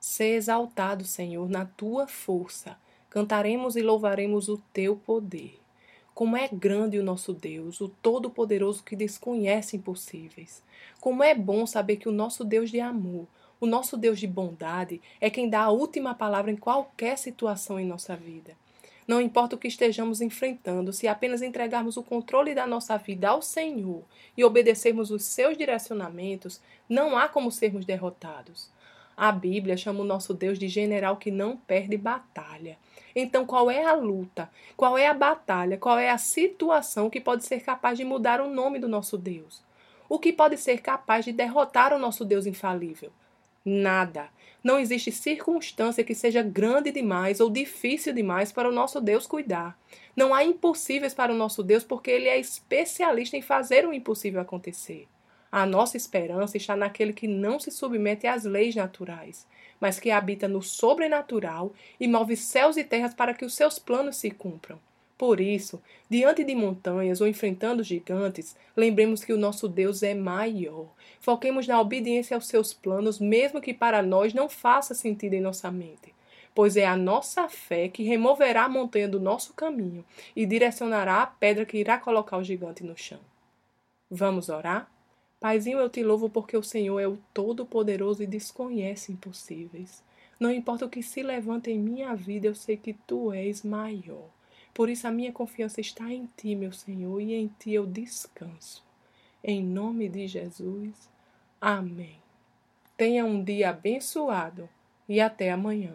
Sê exaltado, Senhor, na tua força. Cantaremos e louvaremos o teu poder. Como é grande o nosso Deus, o Todo-Poderoso que desconhece impossíveis. Como é bom saber que o nosso Deus de amor, o nosso Deus de bondade, é quem dá a última palavra em qualquer situação em nossa vida. Não importa o que estejamos enfrentando, se apenas entregarmos o controle da nossa vida ao Senhor e obedecermos os seus direcionamentos, não há como sermos derrotados. A Bíblia chama o nosso Deus de general que não perde batalha. Então, qual é a luta? Qual é a batalha? Qual é a situação que pode ser capaz de mudar o nome do nosso Deus? O que pode ser capaz de derrotar o nosso Deus infalível? Nada. Não existe circunstância que seja grande demais ou difícil demais para o nosso Deus cuidar. Não há impossíveis para o nosso Deus porque ele é especialista em fazer o impossível acontecer. A nossa esperança está naquele que não se submete às leis naturais, mas que habita no sobrenatural e move céus e terras para que os seus planos se cumpram. Por isso, diante de montanhas ou enfrentando gigantes, lembremos que o nosso Deus é maior. Foquemos na obediência aos seus planos, mesmo que para nós não faça sentido em nossa mente, pois é a nossa fé que removerá a montanha do nosso caminho e direcionará a pedra que irá colocar o gigante no chão. Vamos orar? Paizinho, eu te louvo porque o Senhor é o Todo-Poderoso e desconhece impossíveis. Não importa o que se levanta em minha vida, eu sei que tu és maior. Por isso a minha confiança está em ti, meu Senhor, e em ti eu descanso. Em nome de Jesus. Amém. Tenha um dia abençoado e até amanhã.